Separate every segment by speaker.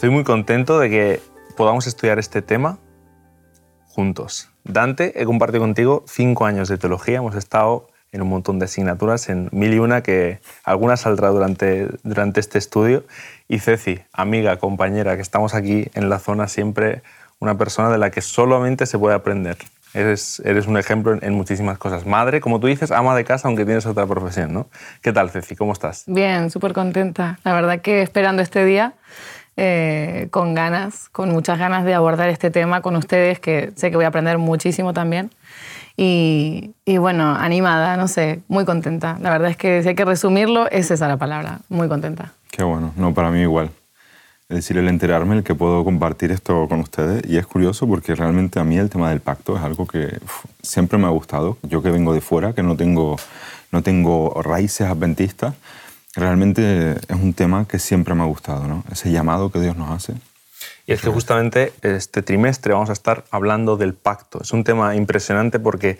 Speaker 1: Estoy muy contento de que podamos estudiar este tema juntos. Dante, he compartido contigo cinco años de teología, hemos estado en un montón de asignaturas, en mil y una, que algunas saldrá durante, durante este estudio. Y Ceci, amiga, compañera, que estamos aquí en la zona, siempre una persona de la que solamente se puede aprender. Eres, eres un ejemplo en, muchísimas cosas. Madre, como tú dices, ama de casa, aunque tienes otra profesión, ¿no? ¿Qué tal, Ceci? ¿Cómo estás?
Speaker 2: Bien, súper contenta. La verdad que esperando este día, eh, con ganas, con muchas ganas de abordar este tema con ustedes, que sé que voy a aprender muchísimo también. Y, y, bueno, animada, no sé, muy contenta. La verdad es que si hay que resumirlo, es esa la palabra, muy contenta.
Speaker 3: Qué bueno, no, para mí igual. Es decir, el enterarme, el que puedo compartir esto con ustedes. Y es curioso porque realmente a mí el tema del pacto es algo que siempre me ha gustado. Yo que vengo de fuera, que no tengo, no tengo raíces adventistas, realmente es un tema que siempre me ha gustado, ¿no? Ese llamado que Dios nos hace.
Speaker 1: Y es que justamente este trimestre vamos a estar hablando del pacto. Es un tema impresionante porque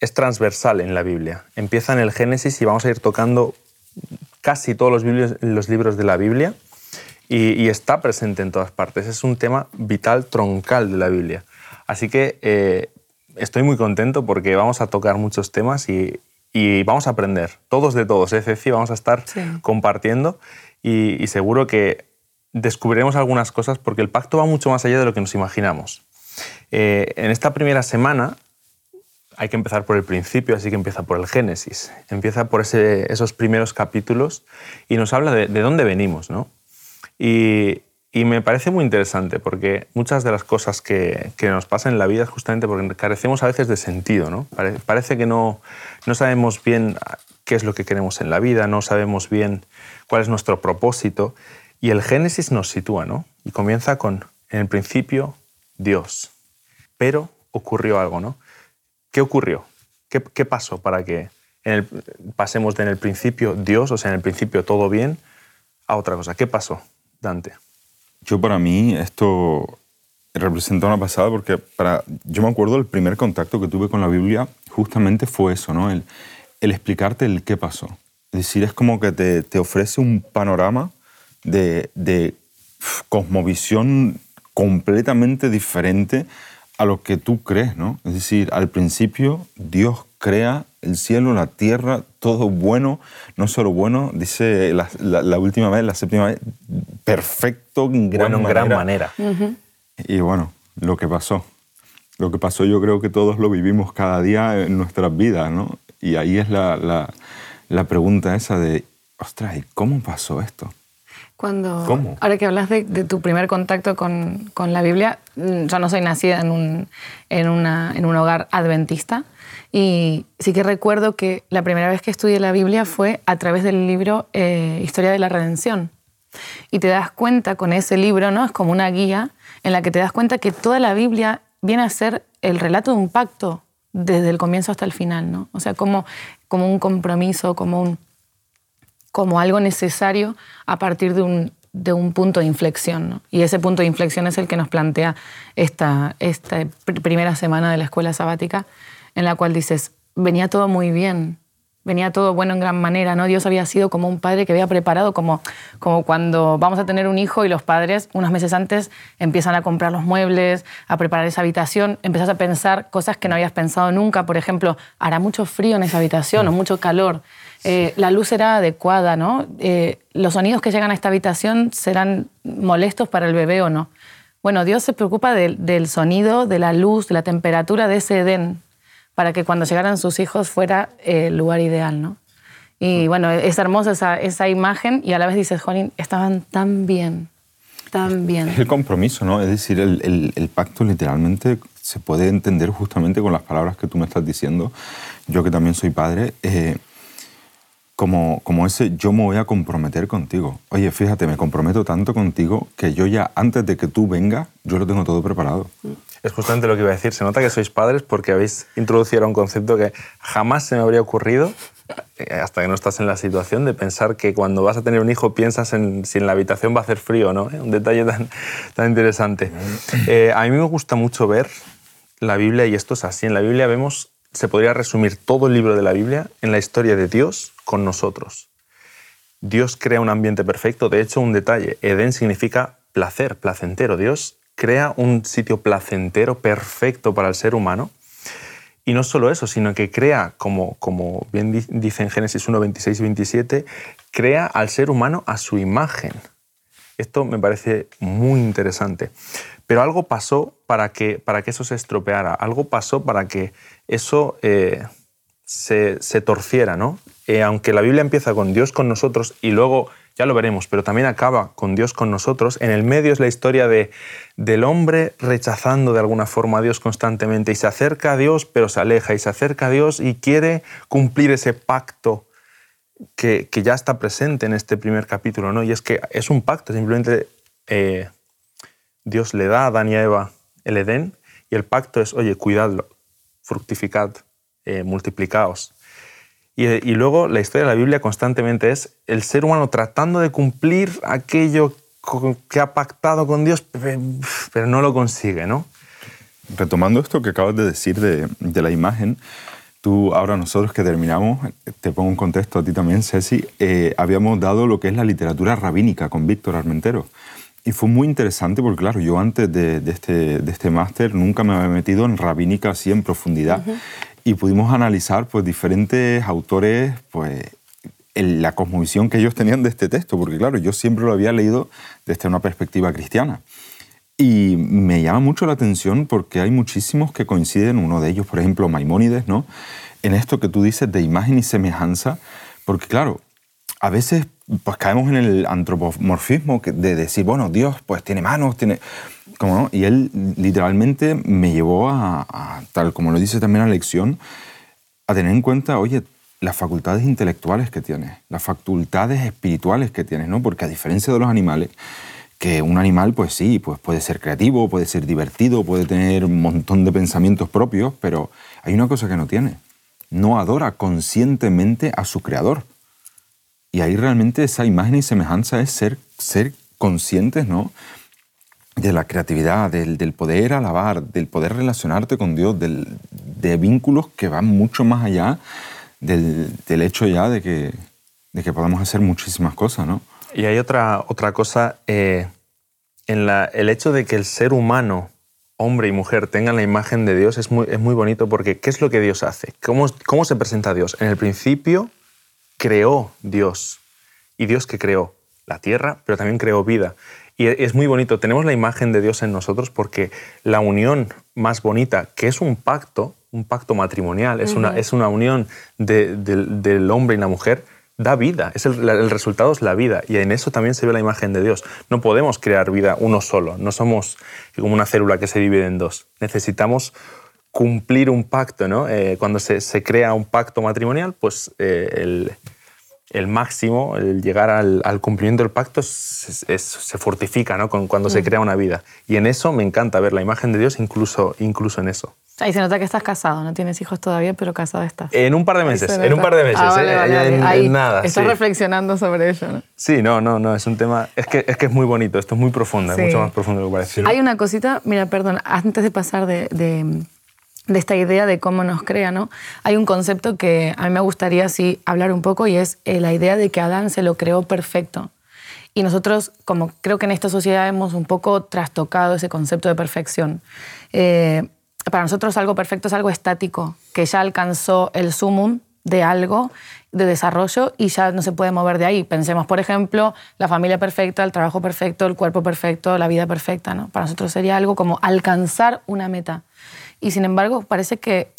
Speaker 1: es transversal en la Biblia. Empieza en el Génesis y vamos a ir tocando casi todos los, libros de la Biblia y, está presente en todas partes. Es un tema vital, troncal de la Biblia. Así que eh, estoy muy contento porque vamos a tocar muchos temas y, vamos a aprender, todos de todos, es decir, vamos a estar compartiendo y, seguro que descubriremos algunas cosas porque el pacto va mucho más allá de lo que nos imaginamos. Eh, en esta primera semana hay que empezar por el principio, así que empieza por el Génesis, empieza por esos primeros capítulos y nos habla de, de dónde venimos, ¿no? Y, me parece muy interesante porque muchas de las cosas que, nos pasan en la vida es justamente porque carecemos a veces de sentido. ¿no? Parece que no, no sabemos bien qué es lo que queremos en la vida, no sabemos bien cuál es nuestro propósito. Y el Génesis nos sitúa, ¿no? Y comienza con, en el principio, Dios. Pero ocurrió algo, ¿no? ¿Qué ocurrió? ¿Qué, qué pasó para que pasemos de en el principio Dios, o sea, en el principio todo bien, a otra cosa? ¿Qué pasó? Dante?
Speaker 3: Yo para mí esto representa una pasada porque para, yo me acuerdo el primer contacto que tuve con la Biblia justamente fue eso, ¿no? El, explicarte el qué pasó. Es decir, es como que te, te ofrece un panorama de, de cosmovisión completamente diferente a lo que tú crees, ¿no? Es decir, al principio Dios crea el cielo, la tierra, todo bueno, no solo bueno, dice la, última vez, la séptima vez, perfecto en gran
Speaker 1: bueno,
Speaker 3: manera.
Speaker 1: gran manera.
Speaker 3: Y bueno, lo que pasó. Lo que pasó yo creo que todos lo vivimos cada día en nuestras vidas, ¿no? Y ahí es la, pregunta esa de, ostras, ¿y cómo pasó esto?
Speaker 2: Cuando, ¿Cómo? Ahora que hablas de, tu primer contacto con, con, la Biblia, mm, yo no soy nacida en un, en, una, en un hogar adventista, y sí que recuerdo que la primera vez que estudié la Biblia fue a través del libro eh, Historia de la Redención. Y te das cuenta con ese libro, ¿no? Es como una guía en la que te das cuenta que toda la Biblia viene a ser el relato de un pacto desde el comienzo hasta el final, ¿no? O sea, como, como un compromiso, como, un, como algo necesario a partir de un, de un punto de inflexión. ¿no? Y ese punto de inflexión es el que nos plantea esta, esta primera semana de la escuela sabática, en la cual dices, venía todo muy bien, venía todo bueno en gran manera, ¿no? Dios había sido como un padre que había preparado, como, como cuando vamos a tener un hijo y los padres unos meses antes empiezan a comprar los muebles, a preparar esa habitación, empiezas a pensar cosas que no habías pensado nunca, por ejemplo, hará mucho frío en esa habitación o mucho calor, eh, la luz será adecuada, ¿no? Eh, los sonidos que llegan a esta habitación serán molestos para el bebé o no. Bueno, Dios se preocupa del sonido, de la luz, de la temperatura de ese Edén, para que cuando llegaran sus hijos fuera el lugar ideal, ¿no? Y bueno, es hermosa esa, esa imagen y a la vez dices, Jolín, estaban tan bien, tan bien.
Speaker 3: Es el compromiso, ¿no? Es decir, el, el, pacto literalmente se puede entender justamente con las palabras que tú me estás diciendo. Yo que también soy padre, eh, como, como ese yo me voy a comprometer contigo. Oye, fíjate, me comprometo tanto contigo que yo ya antes de que tú vengas, yo lo tengo todo preparado.
Speaker 1: Es justamente lo que iba a decir. Se nota que sois padres porque habéis introducido un concepto que jamás se me habría ocurrido, eh, hasta que no estás en la situación, de pensar que cuando vas a tener un hijo piensas en si en la habitación va a hacer frío no. ¿eh? Un detalle tan, tan interesante. Eh, a mí me gusta mucho ver la Biblia y esto es así. En la Biblia vemos, se podría resumir todo el libro de la Biblia en la historia de Dios con nosotros. Dios crea un ambiente perfecto. De hecho, un detalle, Edén significa placer, placentero. Dios crea un sitio placentero, perfecto para el ser humano. Y no solo eso, sino que crea, como, como bien dice en Génesis 1, 26 y 27, crea al ser humano a su imagen. Esto me parece muy interesante. Pero algo pasó para que, para que eso se estropeara, algo pasó para que eso eh, se, torciera, ¿no? Eh, aunque la Biblia empieza con Dios con nosotros y luego ya lo veremos, pero también acaba con Dios con nosotros. En el medio es la historia de, del hombre rechazando de alguna forma a Dios constantemente y se acerca a Dios pero se aleja y se acerca a Dios y quiere cumplir ese pacto que, ya está presente en este primer capítulo, ¿no? Y es que es un pacto, simplemente eh, Dios le da a Adán y a Eva el Edén y el pacto es, oye, cuidadlo, fructificad, eh, multiplicaos. Y, luego la historia de la Biblia constantemente es el ser humano tratando de cumplir aquello que ha pactado con Dios, pero no lo consigue, ¿no?
Speaker 3: Retomando esto que acabas de decir de, de la imagen, tú ahora nosotros que terminamos, te pongo un contexto a ti también, Ceci, eh, habíamos dado lo que es la literatura rabínica con Víctor Armentero. Y fue muy interesante porque, claro, yo antes de, este, de este máster nunca me había metido en rabínica así en profundidad y pudimos analizar pues, diferentes autores, pues, la cosmovisión que ellos tenían de este texto, porque claro, yo siempre lo había leído desde una perspectiva cristiana. Y me llama mucho la atención porque hay muchísimos que coinciden, uno de ellos, por ejemplo, Maimónides, ¿no? En esto que tú dices de imagen y semejanza, porque claro, a veces pues caemos en el antropomorfismo de decir, bueno, Dios pues tiene manos, tiene... ¿Cómo Y él literalmente me llevó a, tal como lo dice también la lección, a tener en cuenta, oye, las facultades intelectuales que tienes, las facultades espirituales que tienes, ¿no? Porque a diferencia de los animales, que un animal, pues sí, pues puede ser creativo, puede ser divertido, puede tener un montón de pensamientos propios, pero hay una cosa que no tiene. No adora conscientemente a su creador. Y ahí realmente esa imagen y semejanza es ser, ser conscientes, ¿no? De la creatividad, del, poder alabar, del poder relacionarte con Dios, de vínculos que van mucho más allá del, hecho ya de que, de que podamos hacer muchísimas cosas, ¿no?
Speaker 1: Y hay otra, otra cosa, eh, en la, el hecho de que el ser humano, hombre y mujer, tengan la imagen de Dios es muy, es muy bonito porque ¿qué es lo que Dios hace? ¿Cómo, ¿Cómo se presenta Dios? En el principio creó Dios. Y Dios que creó la tierra, pero también creó vida. Y es muy bonito, tenemos la imagen de Dios en nosotros porque la unión más bonita, que es un pacto, un pacto matrimonial, es, una, es una unión del hombre y la mujer, da vida, es el, resultado es la vida y en eso también se ve la imagen de Dios. No podemos crear vida uno solo, no somos como una célula que se divide en dos. Necesitamos cumplir un pacto, ¿no? Eh, cuando se, crea un pacto matrimonial, pues eh, el, el máximo, el llegar al, cumplimiento del pacto se fortifica ¿no? Con, cuando se mm. crea una vida. Y en eso me encanta ver la imagen de Dios incluso, incluso en eso.
Speaker 2: Ahí se nota que estás casado, no tienes hijos todavía, pero casado estás.
Speaker 1: En un par de meses, en un par de meses, ah, ¿eh? en, nada.
Speaker 2: Estás reflexionando sobre eso, ¿no?
Speaker 1: Sí, no, no, no, es un tema, es que es, que es muy bonito, esto es muy profundo, es mucho más profundo de lo que parece.
Speaker 2: Hay una cosita, mira, perdón, antes de pasar de de esta idea de cómo nos crea, ¿no? Hay un concepto que a mí me gustaría sí hablar un poco y es eh, la idea de que Adán se lo creó perfecto. Y nosotros, como creo que en esta sociedad hemos un poco trastocado ese concepto de perfección. Eh, para nosotros algo perfecto es algo estático, que ya alcanzó el sumum de algo de desarrollo y ya no se puede mover de ahí. Pensemos, por ejemplo, la familia perfecta, el trabajo perfecto, el cuerpo perfecto, la vida perfecta. ¿no? Para nosotros sería algo como alcanzar una meta. Y sin embargo, parece que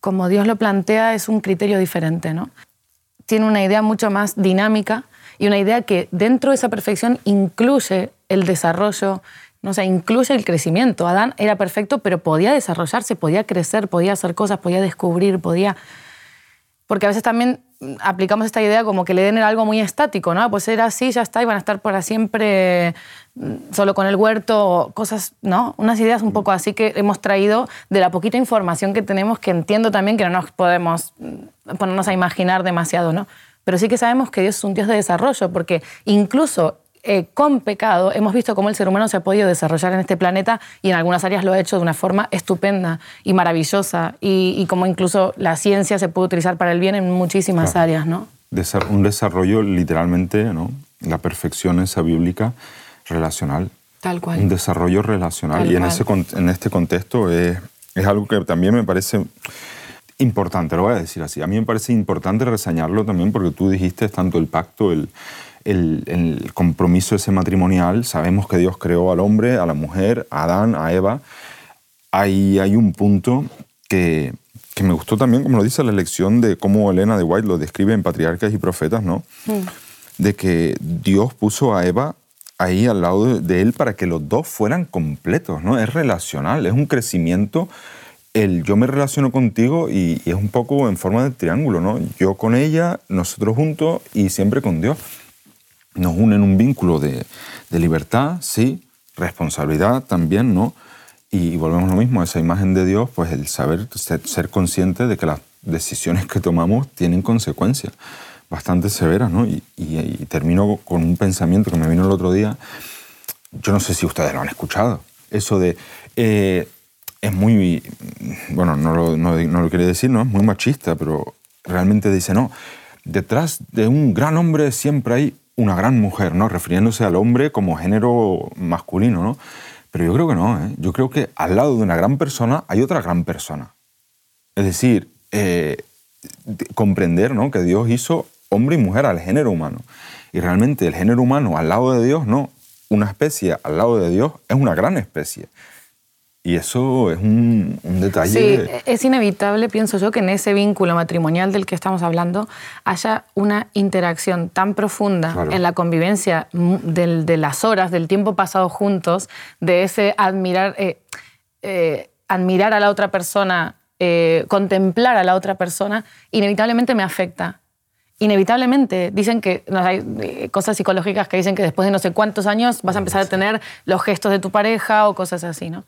Speaker 2: como Dios lo plantea es un criterio diferente. ¿no? Tiene una idea mucho más dinámica y una idea que dentro de esa perfección incluye el desarrollo, no sé, incluye el crecimiento. Adán era perfecto, pero podía desarrollarse, podía crecer, podía hacer cosas, podía descubrir, podía... Porque a veces también aplicamos esta idea como que le den algo muy estático, ¿no? Pues era así, ya está, y van a estar para siempre mm, solo con el huerto, cosas, ¿no? Unas ideas un poco así que hemos traído de la poquita información que tenemos, que entiendo también que no nos podemos mm, ponernos a imaginar demasiado, ¿no? Pero sí que sabemos que Dios es un Dios de desarrollo, porque incluso eh, con pecado hemos visto cómo el ser humano se ha podido desarrollar en este planeta y en algunas áreas lo ha hecho de una forma estupenda y maravillosa y, como incluso la ciencia se puede utilizar para el bien en muchísimas áreas, ¿no?
Speaker 3: Un desarrollo literalmente, ¿no? La perfección esa bíblica relacional.
Speaker 2: Tal cual.
Speaker 3: Un desarrollo relacional. y en, ese, en este contexto es, es algo que también me parece importante, lo voy a decir así. A mí me parece importante reseñarlo también porque tú dijiste tanto el pacto, el, el, el, compromiso ese matrimonial. Sabemos que Dios creó al hombre, a la mujer, a Adán, a Eva. Ahí hay un punto que, que me gustó también, como lo dice la lección de cómo Elena de White lo describe en Patriarcas y Profetas, ¿no? De que Dios puso a Eva ahí al lado de él para que los dos fueran completos, ¿no? Es relacional, es un crecimiento. El yo me relaciono contigo y, es un poco en forma de triángulo, ¿no? Yo con ella, nosotros juntos y siempre con Dios. Nos unen un vínculo de, de libertad, sí, responsabilidad también, ¿no? Y volvemos a lo mismo, esa imagen de Dios, pues el saber, ser, consciente de que las decisiones que tomamos tienen consecuencias bastante severas, ¿no? Y, termino con un pensamiento que me vino el otro día, yo no sé si ustedes lo han escuchado, eso de, eh, es muy, bueno, no lo, no, no lo quiere decir, ¿no? Es muy machista, pero realmente dice, no, detrás de un gran hombre siempre hay una gran mujer, ¿no? Refiriéndose al hombre como género masculino, ¿no? Pero yo creo que no. ¿eh? Yo creo que al lado de una gran persona hay otra gran persona. Es decir, eh, comprender ¿no? que Dios hizo hombre y mujer al género humano. Y realmente el género humano al lado de Dios, no. Una especie al lado de Dios es una gran especie. Y eso es un, detalle.
Speaker 2: Sí, es inevitable, pienso yo, que en ese vínculo matrimonial del que estamos hablando haya una interacción tan profunda en la convivencia de las horas, del tiempo pasado juntos, de ese admirar, eh, eh, admirar a la otra persona, eh, contemplar a la otra persona, inevitablemente me afecta. Inevitablemente, dicen que hay cosas psicológicas que dicen que después de no sé cuántos años vas a empezar a tener los gestos de tu pareja o cosas así, ¿no?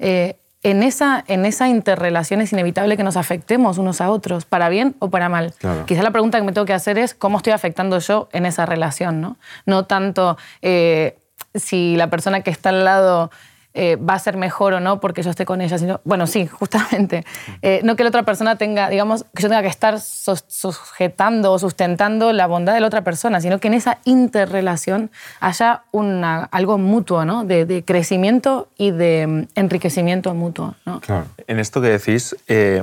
Speaker 2: Eh, en, esa, en esa interrelación es inevitable que nos afectemos unos a otros, para bien o para mal. Quizá la pregunta que me tengo que hacer es cómo estoy afectando yo en esa relación, no, no tanto eh, si la persona que está al lado eh, va a ser mejor o no porque yo esté con ella, sino, bueno, sí, justamente, eh, no que la otra persona tenga, digamos, que yo tenga que estar sujetando o sustentando la bondad de la otra persona, sino que en esa interrelación haya una, algo mutuo, ¿no? De, crecimiento y de mm, enriquecimiento mutuo, ¿no?
Speaker 1: En esto que decís, eh,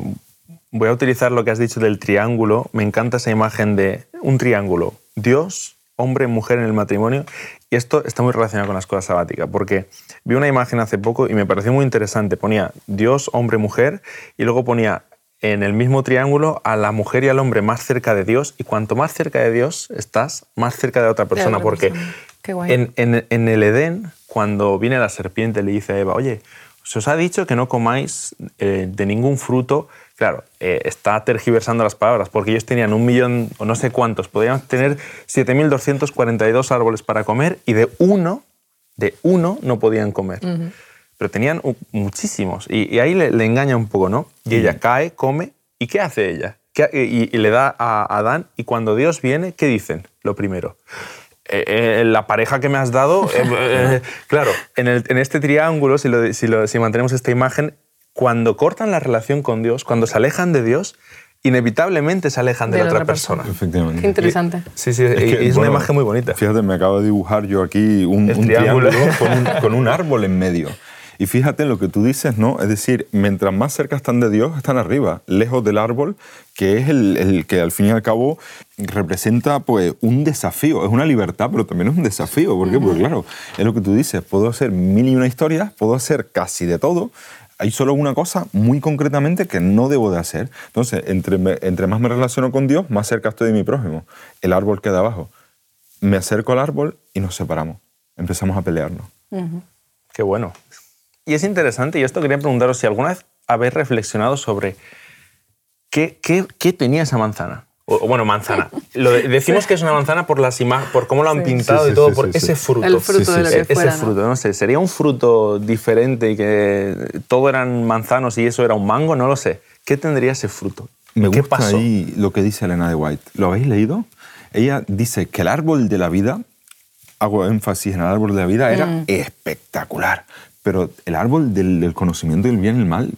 Speaker 1: voy a utilizar lo que has dicho del triángulo. Me encanta esa imagen de un triángulo. Dios, hombre, mujer en el matrimonio. Y esto está muy relacionado con la escuela sabática, porque vi una imagen hace poco y me pareció muy interesante. Ponía Dios, hombre, mujer, y luego ponía en el mismo triángulo a la mujer y al hombre más cerca de Dios, y cuanto más cerca de Dios estás, más cerca de otra persona, porque En, en, el Edén, cuando viene la serpiente, le dice a Eva, oye, se os ha dicho que no comáis eh, de ningún fruto Claro, eh, está tergiversando las palabras, porque ellos tenían un millón o no sé cuántos, podían tener 7.242 árboles para comer y de uno, de uno no podían comer. Pero tenían muchísimos y, ahí le, engaña un poco, ¿no? Y ella cae, come y ¿qué hace ella? Y, le da a Adán y cuando Dios viene, ¿qué dicen? Lo primero. Eh, eh, la pareja que me has dado, claro, en, este triángulo, si, si mantenemos esta imagen, cuando cortan la relación con Dios, cuando se alejan de Dios, inevitablemente se alejan de, la otra, persona.
Speaker 3: Efectivamente.
Speaker 2: Qué interesante.
Speaker 1: sí, sí, es, una imagen muy bonita.
Speaker 3: Fíjate, me acabo de dibujar yo aquí un, triángulo, con, un, árbol en medio. Y fíjate en lo que tú dices, ¿no? Es decir, mientras más cerca están de Dios, están arriba, lejos del árbol, que es el, que al fin y al cabo representa pues un desafío, es una libertad, pero también es un desafío. ¿Por qué? Porque claro, es lo que tú dices, puedo hacer mil y una historias, puedo hacer casi de todo, hay solo una cosa muy concretamente que no debo de hacer. Entonces, entre, entre más me relaciono con Dios, más cerca estoy de mi prójimo. El árbol queda abajo. Me acerco al árbol y nos separamos. Empezamos a pelearnos.
Speaker 1: Qué bueno. Y es interesante, y esto quería preguntaros si alguna vez habéis reflexionado sobre qué, qué, qué tenía esa manzana. O, bueno, manzana. Lo decimos que es una manzana por las por cómo lo han pintado y todo, por ese fruto.
Speaker 2: El fruto de lo que
Speaker 1: Ese fruto, no sé. ¿Sería un fruto diferente y que todo eran manzanos y eso era un mango? No lo sé. ¿Qué tendría ese fruto?
Speaker 3: Me
Speaker 1: ¿Qué
Speaker 3: gusta pasó? ahí lo que dice Elena de White. ¿Lo habéis leído? Ella dice que el árbol de la vida, hago énfasis en el árbol de la vida, era mm. espectacular. Pero el árbol del, del conocimiento del bien y el mal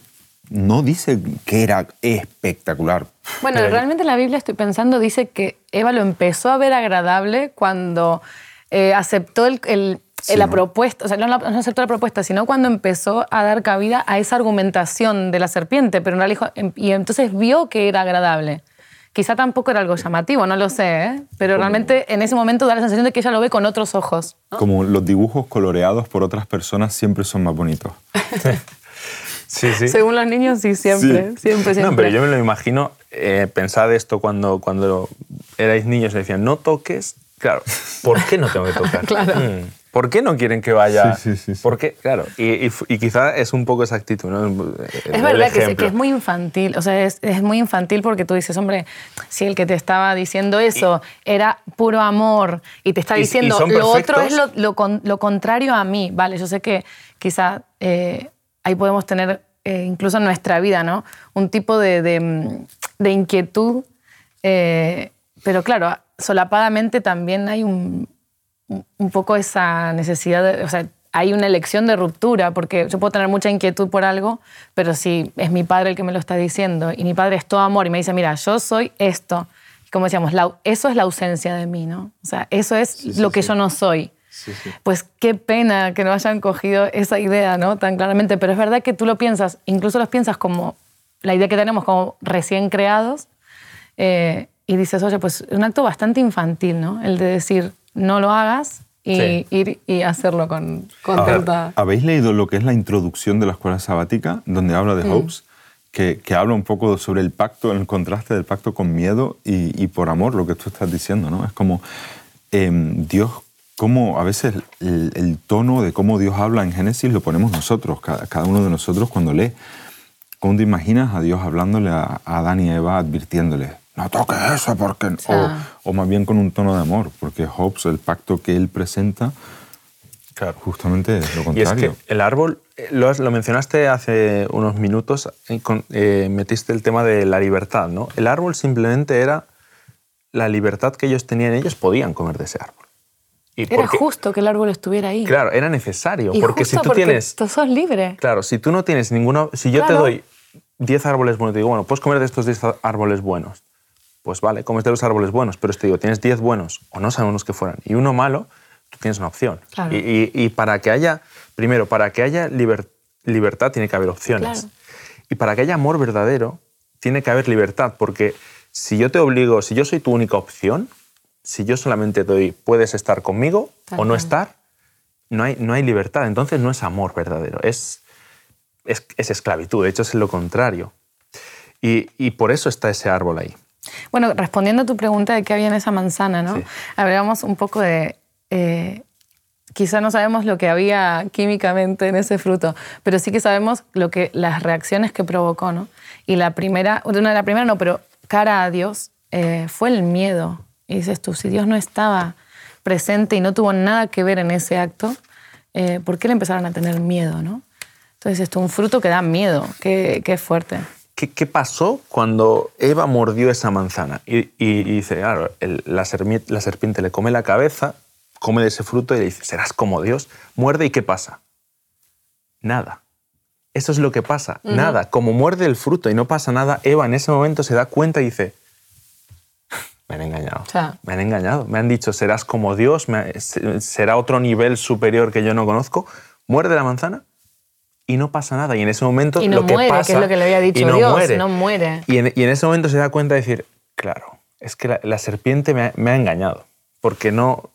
Speaker 3: no dice que era espectacular.
Speaker 2: Bueno, realmente la Biblia, estoy pensando, dice que Eva lo empezó a ver agradable cuando eh, aceptó el, la propuesta, o sea, no, no, aceptó la propuesta, sino cuando empezó a dar cabida a esa argumentación de la serpiente, pero realidad, y entonces vio que era agradable. Quizá tampoco era algo llamativo, no lo sé, ¿eh? pero realmente en ese momento da la sensación de que ella lo ve con otros ojos.
Speaker 3: Como los dibujos coloreados por otras personas siempre son más bonitos.
Speaker 1: sí, sí.
Speaker 2: Según los niños, sí, siempre, siempre, siempre.
Speaker 1: No, pero yo me lo imagino, eh, pensad esto cuando, cuando erais niños y decían, no toques, claro, ¿por qué no tengo que tocar?
Speaker 2: claro. Mm.
Speaker 1: ¿Por qué no quieren que vaya? Sí, sí, sí. ¿Por qué? Claro, y, y, quizá es un poco esa actitud, ¿no?
Speaker 2: Es verdad que es, muy infantil, o sea, es, es, muy infantil porque tú dices, hombre, si el que te estaba diciendo eso era puro amor y te está diciendo lo otro es lo, lo, lo, contrario a mí, vale, yo sé que quizá eh, ahí podemos tener eh, incluso en nuestra vida, ¿no? Un tipo de, de, de inquietud, eh, pero claro, solapadamente también hay un un poco esa necesidad, de, o sea, hay una elección de ruptura, porque yo puedo tener mucha inquietud por algo, pero si es mi padre el que me lo está diciendo y mi padre es todo amor y me dice, mira, yo soy esto, como decíamos, eso es la ausencia de mí, ¿no? O sea, eso es lo que yo no soy. Pues qué pena que no hayan cogido esa idea, ¿no? Tan claramente, pero es verdad que tú lo piensas, incluso los piensas como la idea que tenemos como recién creados, eh, y dices, oye, pues es un acto bastante infantil, ¿no? El de decir, no lo hagas y ir y hacerlo con, con
Speaker 3: ah, ¿Habéis leído lo que es la introducción de la escuela sabática, donde habla de mm. Que, que, habla un poco sobre el pacto, el contraste del pacto con miedo y, por amor, lo que tú estás diciendo, ¿no? Es como em, Dios, como a veces el, tono de cómo Dios habla en Génesis lo ponemos nosotros, cada, cada uno de nosotros cuando lee. ¿Cómo te imaginas a Dios hablándole a, a Adán y Eva, advirtiéndole, no toques eso, porque... O, o, más bien con un tono de amor, porque Hobbes, el pacto que él presenta, claro. justamente es lo contrario.
Speaker 1: Y es que el árbol, eh, lo, lo mencionaste hace unos minutos, eh, eh, metiste el tema de la libertad, ¿no? El árbol simplemente era la libertad que ellos tenían, ellos podían comer de ese árbol.
Speaker 2: Y era justo que el árbol estuviera ahí.
Speaker 1: Claro, era necesario, porque si tú tienes...
Speaker 2: Tú sos libre.
Speaker 1: Claro, si tú no tienes ninguno... Si yo te doy 10 árboles buenos, te digo, bueno, puedes comer de estos 10 árboles buenos pues vale, comes de los árboles buenos, pero te digo, tienes 10 buenos, o no sabemos que fueran, y uno malo, tú tienes una opción. Y, para que haya, primero, para que haya libertad tiene que haber opciones. Y para que haya amor verdadero, tiene que haber libertad, porque si yo te obligo, si yo soy tu única opción, si yo solamente te doy, puedes estar conmigo o no estar, no hay, no hay libertad. Entonces no es amor verdadero, es, es, esclavitud, de hecho es lo contrario. Y, y por eso está ese árbol ahí.
Speaker 2: Bueno, respondiendo a tu pregunta de qué había en esa manzana, ¿no? Hablábamos un poco de... Eh, quizá no sabemos lo que había químicamente en ese fruto, pero sí que sabemos lo que, las reacciones que provocó, ¿no? Y la primera, una de la primera no, pero cara a Dios, eh, fue el miedo. Y dices tú, si Dios no estaba presente y no tuvo nada que ver en ese acto, eh, ¿por qué le empezaron a tener miedo, no? Entonces, esto es un fruto que da miedo, que, que es fuerte.
Speaker 1: ¿Qué, pasó cuando Eva mordió esa manzana? Y, dice, claro, la, serpiente, le come la cabeza, come de ese fruto y le dice, serás como Dios. Muerde y ¿qué pasa? Nada. Eso es lo que pasa, nada. Como muerde el fruto y no pasa nada, Eva en ese momento se da cuenta y dice, me han engañado. Me han engañado. Me han dicho, serás como Dios, será otro nivel superior que yo no conozco. Muerde la manzana y no pasa nada. Y en ese momento
Speaker 2: y no
Speaker 1: lo que
Speaker 2: muere,
Speaker 1: pasa,
Speaker 2: que es lo que le había dicho
Speaker 1: no
Speaker 2: Dios,
Speaker 1: muere.
Speaker 2: no muere.
Speaker 1: Y en, y en, ese momento se da cuenta de decir, claro, es que la, serpiente me ha, me ha, engañado, porque no,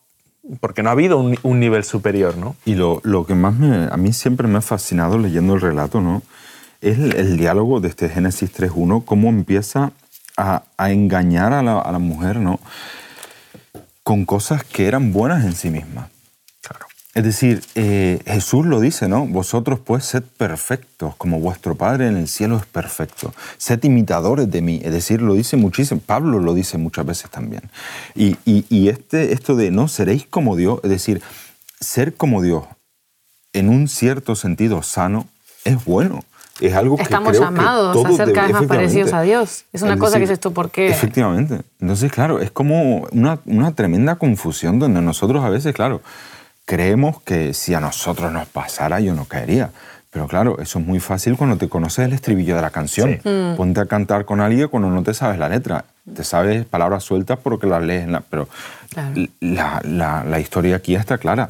Speaker 1: porque no ha habido un, un nivel superior, ¿no?
Speaker 3: Y lo, lo, que más me, a mí siempre me ha fascinado leyendo el relato, ¿no? Es el, el diálogo de este Génesis 3.1, cómo empieza a, a engañar a la, a la mujer, ¿no? Con cosas que eran buenas en sí mismas. Es decir, eh, Jesús lo dice, ¿no? Vosotros pues sed perfectos, como vuestro Padre en el cielo es perfecto. Sed imitadores de mí. Es decir, lo dice muchísimo, Pablo lo dice muchas veces también. Y, y, este, esto de no seréis como Dios, es decir, ser como Dios en un cierto sentido sano es bueno. Es algo
Speaker 2: Estamos
Speaker 3: que
Speaker 2: creo llamados
Speaker 3: que
Speaker 2: a ser cada vez más parecidos a Dios. Es una cosa que dices tú, ¿por qué?
Speaker 3: Efectivamente. Entonces, claro, es como una, una tremenda confusión donde nosotros a veces, claro, creemos que si a nosotros nos pasara yo no caería. Pero claro, eso es muy fácil cuando te conoces el estribillo de la canción. Mm. Ponte a cantar con alguien cuando no te sabes la letra. Te sabes palabras sueltas porque las lees, pero la, la, la, historia aquí está clara.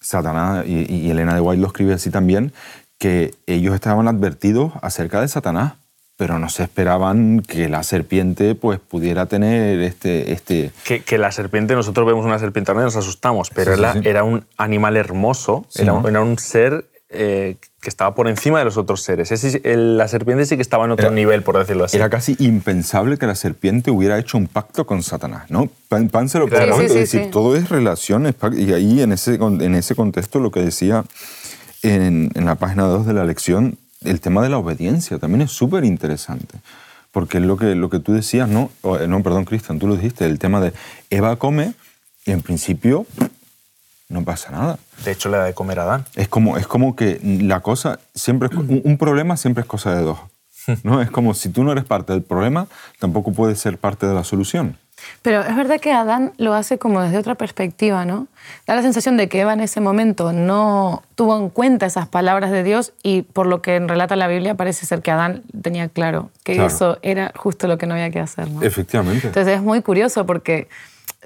Speaker 3: Satanás, y, Elena de White lo escribe así también, que ellos estaban advertidos acerca de Satanás, pero no se esperaban que la serpiente pues, pudiera tener este... este...
Speaker 1: Que, la serpiente, nosotros vemos una serpiente y nos asustamos, pero era, un animal hermoso, era, era, un ser eh, que estaba por encima de los otros seres. la serpiente sí que estaba en otro nivel, por decirlo así.
Speaker 3: Era casi impensable que la serpiente hubiera hecho un pacto con Satanás, ¿no? Pan, se lo es decir, todo es relaciones. Y ahí, en ese, en ese contexto, lo que decía en, en la página 2 de la lección, el tema de la obediencia también es súper interesante. Porque es lo que, lo que tú decías, ¿no? no, perdón, Cristian, tú lo dijiste, el tema de Eva come y en principio no pasa nada.
Speaker 1: De hecho, le da de comer a Adán.
Speaker 3: Es como, es como que la cosa siempre es, un, problema siempre es cosa de dos. ¿no? Es como si tú no eres parte del problema, tampoco puedes ser parte de la solución.
Speaker 2: Pero es verdad que Adán lo hace como desde otra perspectiva, ¿no? Da la sensación de que Eva en ese momento no tuvo en cuenta esas palabras de Dios y por lo que relata la Biblia parece ser que Adán tenía claro que eso era justo lo que no había que hacer, ¿no?
Speaker 3: Efectivamente.
Speaker 2: Entonces es muy curioso porque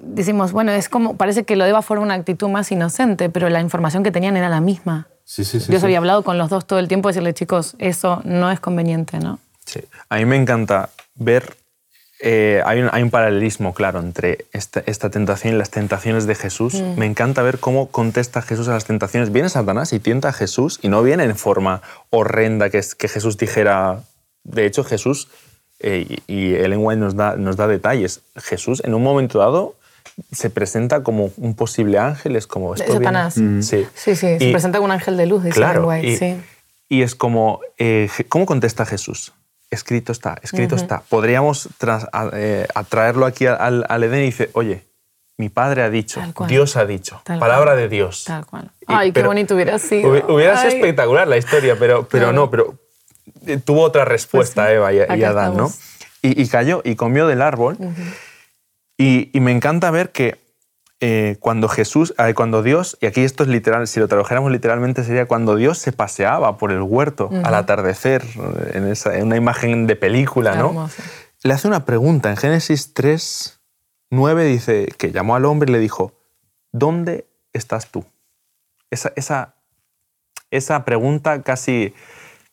Speaker 2: decimos, bueno, es como, parece que lo de Eva fue una actitud más inocente, pero la información que tenían era la misma.
Speaker 3: Sí, sí, sí.
Speaker 2: Dios había hablado con los dos todo el tiempo, decirle, chicos, eso no es conveniente, ¿no?
Speaker 1: Sí. A mí me encanta ver, eh, hay, un, hay, un, paralelismo claro entre esta, esta, tentación y las tentaciones de Jesús. Mm. Me encanta ver cómo contesta Jesús a las tentaciones. Viene Satanás y tienta a Jesús y no viene en forma horrenda que, que Jesús dijera, de hecho Jesús, eh, y Ellen White nos da, nos da detalles, Jesús en un momento dado se presenta como un posible ángel, es como...
Speaker 2: Esto Satanás. Sí,
Speaker 1: sí,
Speaker 2: sí se presenta como un ángel de luz, dice
Speaker 1: claro,
Speaker 2: White.
Speaker 1: Y,
Speaker 2: sí.
Speaker 1: y es como, eh, ¿cómo contesta Jesús? Escrito está, escrito está. Podríamos eh, atraerlo aquí al, al, Edén y dice, oye, mi padre ha dicho, Dios ha dicho, palabra de Dios.
Speaker 2: Tal cual. Ay, qué bonito hubiera sido.
Speaker 1: Hubiera sido espectacular la historia, pero, pero no, pero eh, tuvo otra respuesta pues Eva y, Adán, ¿no? Y, cayó y comió del árbol. Y, me encanta ver que eh, cuando Jesús, eh, cuando Dios, y aquí esto es literal, si lo trabajáramos literalmente sería cuando Dios se paseaba por el huerto al atardecer, en, esa, en, una imagen de película, ¿no? Le hace una pregunta en Génesis 3, 9 dice que llamó al hombre y le dijo, ¿dónde estás tú? Esa, esa, esa pregunta casi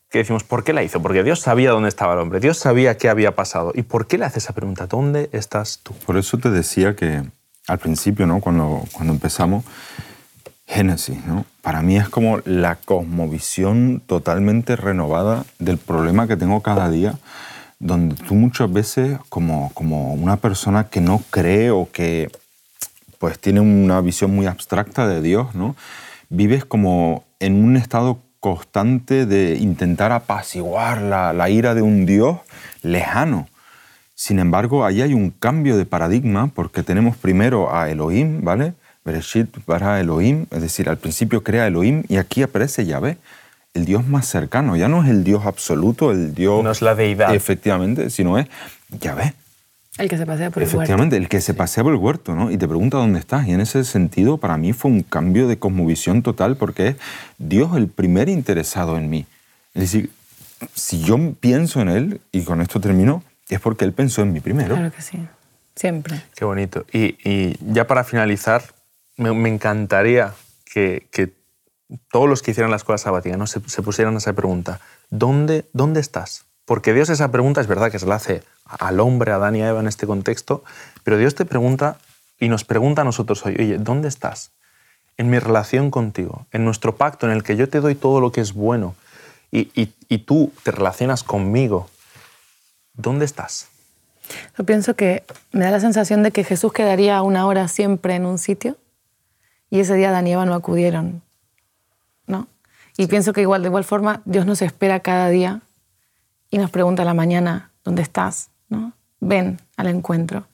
Speaker 1: que decimos, ¿por qué la hizo? Porque Dios sabía dónde estaba el hombre, Dios sabía qué había pasado. ¿Y por qué le hace esa pregunta? ¿Dónde estás tú?
Speaker 3: Por eso te decía que al principio, ¿no? cuando, cuando empezamos, Génesis, ¿no? para mí es como la cosmovisión totalmente renovada del problema que tengo cada día, donde tú muchas veces, como, como una persona que no cree o que pues tiene una visión muy abstracta de Dios, ¿no? vives como en un estado constante de intentar apaciguar la, ira de un Dios lejano. Sin embargo, ahí hay un cambio de paradigma porque tenemos primero a Elohim, ¿vale? Bereshit para Elohim, es decir, al principio crea Elohim y aquí aparece Yahvé, el Dios más cercano. Ya no es el Dios absoluto, el Dios...
Speaker 1: No es la deidad.
Speaker 3: Efectivamente, sino es Yahvé.
Speaker 2: El que se pasea por
Speaker 3: el huerto. Efectivamente, el que se pasea por el huerto, ¿no? Y te pregunta dónde estás. Y en ese sentido, para mí fue un cambio de cosmovisión total porque es Dios el primer interesado en mí. Es decir, si yo pienso en Él, y con esto termino, es porque Él pensó en mí primero.
Speaker 2: Claro que sí, siempre.
Speaker 1: Qué bonito. Y, ya para finalizar, me, encantaría que, todos los que hicieran la escuela sabática ¿no? se, se pusieran esa pregunta. ¿Dónde, ¿Dónde estás? Porque Dios esa pregunta es verdad que se la hace al hombre, a Adán y a Eva en este contexto, pero Dios te pregunta y nos pregunta a nosotros hoy, oye, ¿dónde estás? En mi relación contigo, en nuestro pacto en el que yo te doy todo lo que es bueno y, y, tú te relacionas conmigo, ¿dónde estás?
Speaker 2: Yo pienso que me da la sensación de que Jesús quedaría una hora siempre en un sitio y ese día Adán y Eva no acudieron, ¿no? Y pienso que igual, de igual forma, Dios nos espera cada día y nos pregunta a la mañana, ¿dónde estás? ¿No? Ven al encuentro.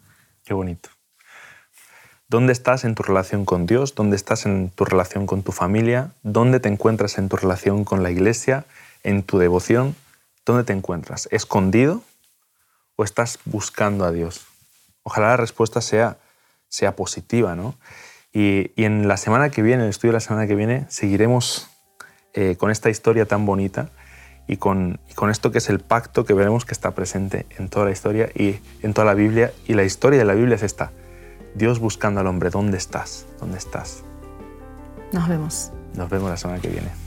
Speaker 1: Qué bonito. ¿Dónde estás en tu relación con Dios? ¿Dónde estás en tu relación con tu familia? ¿Dónde te encuentras en tu relación con la iglesia? ¿En tu devoción? ¿Dónde te encuentras? ¿Escondido o estás buscando a Dios? Ojalá la respuesta sea, sea positiva, ¿no? Y, en la semana que viene, en el estudio de la semana que viene, seguiremos eh, con esta historia tan bonita y con, con, esto que es el pacto que veremos que está presente en toda la historia y en toda la Biblia. Y la historia de la Biblia es esta. Dios buscando al hombre, ¿dónde estás? ¿Dónde estás?
Speaker 2: Nos vemos.
Speaker 1: Nos vemos la semana que viene.